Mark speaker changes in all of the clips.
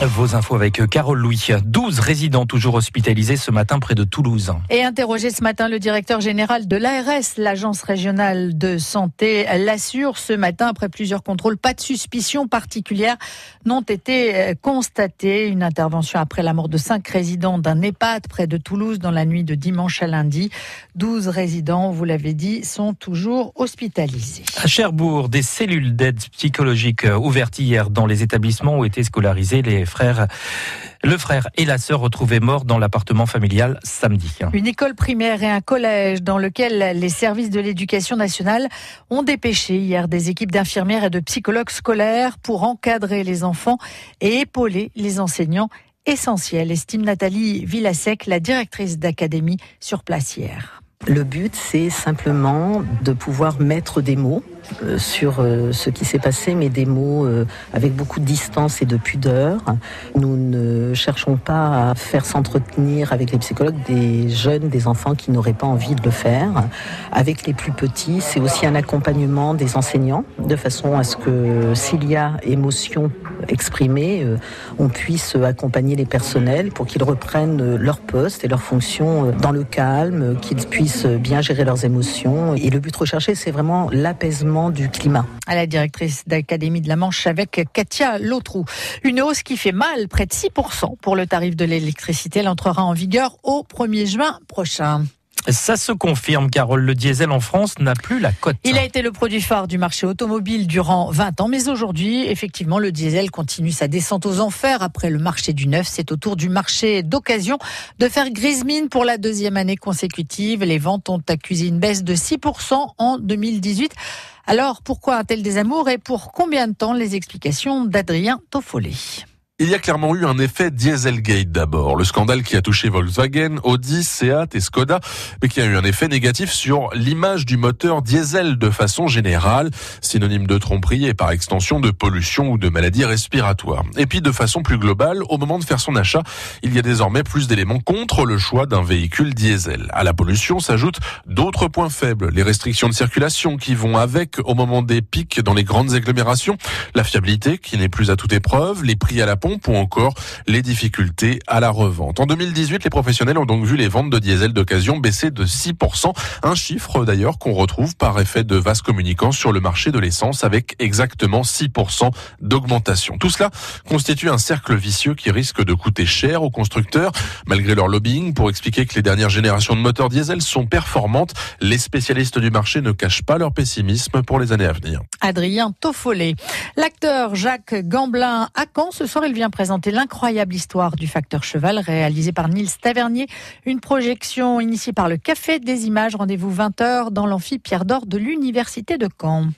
Speaker 1: Vos infos avec Carole Louis. 12 résidents toujours hospitalisés ce matin près de Toulouse.
Speaker 2: Et interrogé ce matin, le directeur général de l'ARS, l'agence régionale de santé, l'assure ce matin, après plusieurs contrôles, pas de suspicion particulière n'ont été euh, constatées. Une intervention après la mort de cinq résidents d'un EHPAD près de Toulouse dans la nuit de dimanche à lundi. 12 résidents, vous l'avez dit, sont toujours hospitalisés.
Speaker 1: À Cherbourg, des cellules d'aide psychologique euh, ouvertes hier dans les établissements où étaient scolarisés les Le frère et la sœur retrouvés morts dans l'appartement familial samedi.
Speaker 2: Une école primaire et un collège dans lequel les services de l'éducation nationale ont dépêché hier des équipes d'infirmières et de psychologues scolaires pour encadrer les enfants et épauler les enseignants essentiels, estime Nathalie Villasec, la directrice d'académie sur place hier.
Speaker 3: Le but, c'est simplement de pouvoir mettre des mots euh, sur euh, ce qui s'est passé, mais des mots euh, avec beaucoup de distance et de pudeur. Nous ne cherchons pas à faire s'entretenir avec les psychologues des jeunes, des enfants qui n'auraient pas envie de le faire. Avec les plus petits, c'est aussi un accompagnement des enseignants, de façon à ce que s'il y a émotion exprimée, on puisse accompagner les personnels pour qu'ils reprennent leur poste et leur fonction dans le calme, qu'ils puissent bien gérer leurs émotions. Et le but recherché, c'est vraiment l'apaisement du climat.
Speaker 2: À la directrice d'Académie de la Manche avec Katia Lautrou. Une hausse qui fait mal, près de 6% pour le tarif de l'électricité. Elle entrera en vigueur au 1er juin prochain.
Speaker 1: Ça se confirme, Carole, le diesel en France n'a plus la cote.
Speaker 2: Il a été le produit phare du marché automobile durant 20 ans, mais aujourd'hui, effectivement, le diesel continue sa descente aux enfers. Après le marché du neuf, c'est au tour du marché d'occasion de faire grise mine pour la deuxième année consécutive. Les ventes ont accusé une baisse de 6% en 2018. Alors, pourquoi un tel désamour et pour combien de temps? Les explications d'Adrien Toffolé.
Speaker 4: Il y a clairement eu un effet Dieselgate d'abord, le scandale qui a touché Volkswagen, Audi, Seat et Skoda, mais qui a eu un effet négatif sur l'image du moteur diesel de façon générale, synonyme de tromperie et par extension de pollution ou de maladies respiratoires. Et puis de façon plus globale, au moment de faire son achat, il y a désormais plus d'éléments contre le choix d'un véhicule diesel. À la pollution s'ajoutent d'autres points faibles, les restrictions de circulation qui vont avec au moment des pics dans les grandes agglomérations, la fiabilité qui n'est plus à toute épreuve, les prix à la pompe ou encore les difficultés à la revente. En 2018, les professionnels ont donc vu les ventes de diesel d'occasion baisser de 6%, un chiffre d'ailleurs qu'on retrouve par effet de vase communicants sur le marché de l'essence avec exactement 6% d'augmentation. Tout cela constitue un cercle vicieux qui risque de coûter cher aux constructeurs malgré leur lobbying pour expliquer que les dernières générations de moteurs diesel sont performantes. Les spécialistes du marché ne cachent pas leur pessimisme pour les années à venir.
Speaker 2: Adrien Toffolé. L'acteur Jacques Gamblin à Caen ce soir il vient présenter l'incroyable histoire du facteur cheval réalisé par Nils Tavernier. Une projection initiée par le Café des Images. Rendez-vous 20h dans l'amphi Pierre d'Or de l'Université de Caen.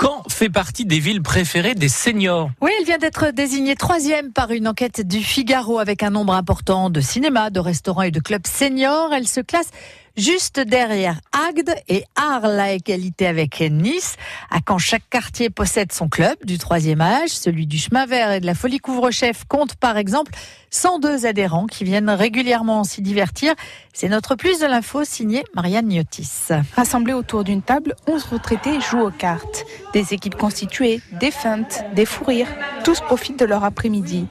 Speaker 1: Caen fait partie des villes préférées des seniors.
Speaker 2: Oui, elle vient d'être désignée troisième par une enquête du Figaro avec un nombre important de cinémas, de restaurants et de clubs seniors. Elle se classe juste derrière Agde et Arles à égalité avec Nice. À quand chaque quartier possède son club du troisième âge, celui du chemin vert et de la folie couvre-chef compte par exemple 102 adhérents qui viennent régulièrement s'y divertir. C'est notre plus de l'info signé Marianne Niotis.
Speaker 5: Rassemblés autour d'une table, 11 retraités jouent aux cartes. Des équipes constituées, des feintes, des fous rires. Tous profitent de leur après-midi.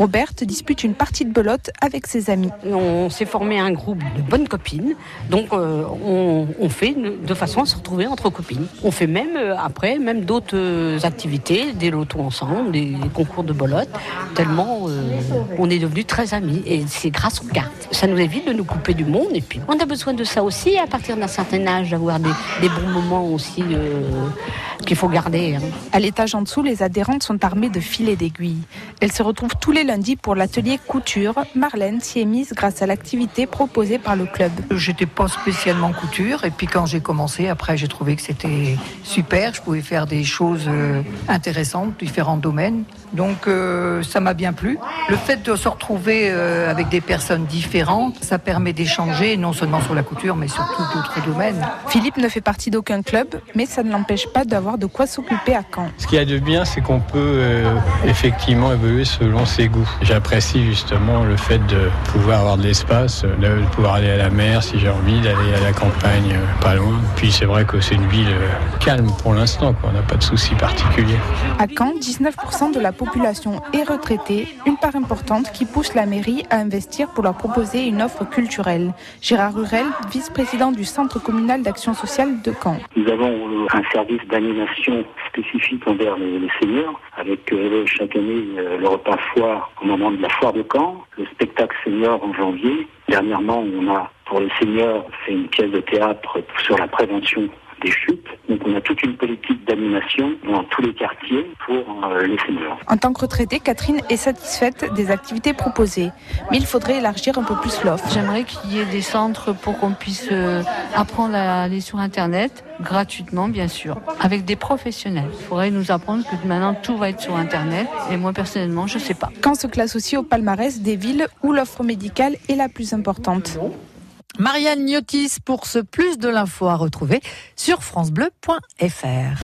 Speaker 5: Roberte dispute une partie de belote avec ses amis.
Speaker 6: On s'est formé un groupe de bonnes copines, donc euh, on, fait de façon à se retrouver entre copines. On fait même euh, après même d'autres euh, activités, des lotos ensemble, des, concours de belote, tellement on est devenus très amis et c'est grâce aux cartes. Ça nous évite de nous couper du monde et puis on a besoin de ça aussi à partir d'un certain âge, d'avoir des, bons moments aussi qu'il faut garder. Hein.
Speaker 5: À l'étage en dessous, les adhérentes sont armées de filets d'aiguilles. Elles se retrouvent tous les lundi pour l'atelier couture. Marlène s'y est mise grâce à l'activité proposée par le club.
Speaker 7: J'étais pas spécialement couture et puis quand j'ai commencé, après j'ai trouvé que c'était super. Je pouvais faire des choses euh, intéressantes, différents domaines. Donc euh, ça m'a bien plu. Le fait de se retrouver euh, avec des personnes différentes, ça permet d'échanger non seulement sur la couture, mais sur tout d'autres domaines.
Speaker 5: Philippe ne fait partie d'aucun club, mais ça ne l'empêche pas d'avoir de quoi s'occuper à Caen.
Speaker 8: Ce qu'il y a de bien, c'est qu'on peut euh, effectivement évoluer selon ses goûts. J'apprécie justement le fait de pouvoir avoir de l'espace, de pouvoir aller à la mer si j'ai envie, d'aller à la campagne euh, pas loin. Puis c'est vrai que c'est une ville euh, calme pour l'instant, quoi. on n'a pas de soucis particuliers.
Speaker 5: À Caen, 19% de la population est retraitée, une part importante qui pousse la mairie à investir pour leur proposer une offre culturelle. Gérard Rurel, vice-président du Centre communal d'action sociale de Caen.
Speaker 9: Nous avons euh, un service d'animation spécifique envers les, seniors, avec chaque année le repas foire au moment de la foire de Caen, le spectacle senior en janvier. Dernièrement, on a pour les seniors fait une pièce de théâtre sur la prévention des chutes. Donc on a toute une politique d'animation dans tous les quartiers pour euh, les seniors.
Speaker 5: En tant que retraitée, Catherine est satisfaite des activités proposées, mais il faudrait élargir un peu plus l'offre.
Speaker 10: J'aimerais qu'il y ait des centres pour qu'on puisse euh, apprendre à aller sur Internet, gratuitement bien sûr, avec des professionnels. Il faudrait nous apprendre que maintenant tout va être sur Internet, et moi personnellement, je ne sais pas.
Speaker 5: Caen se classe aussi au palmarès des villes où l'offre médicale est la plus importante?
Speaker 2: Marianne Niotis pour ce plus de l'info à retrouver sur francebleu.fr.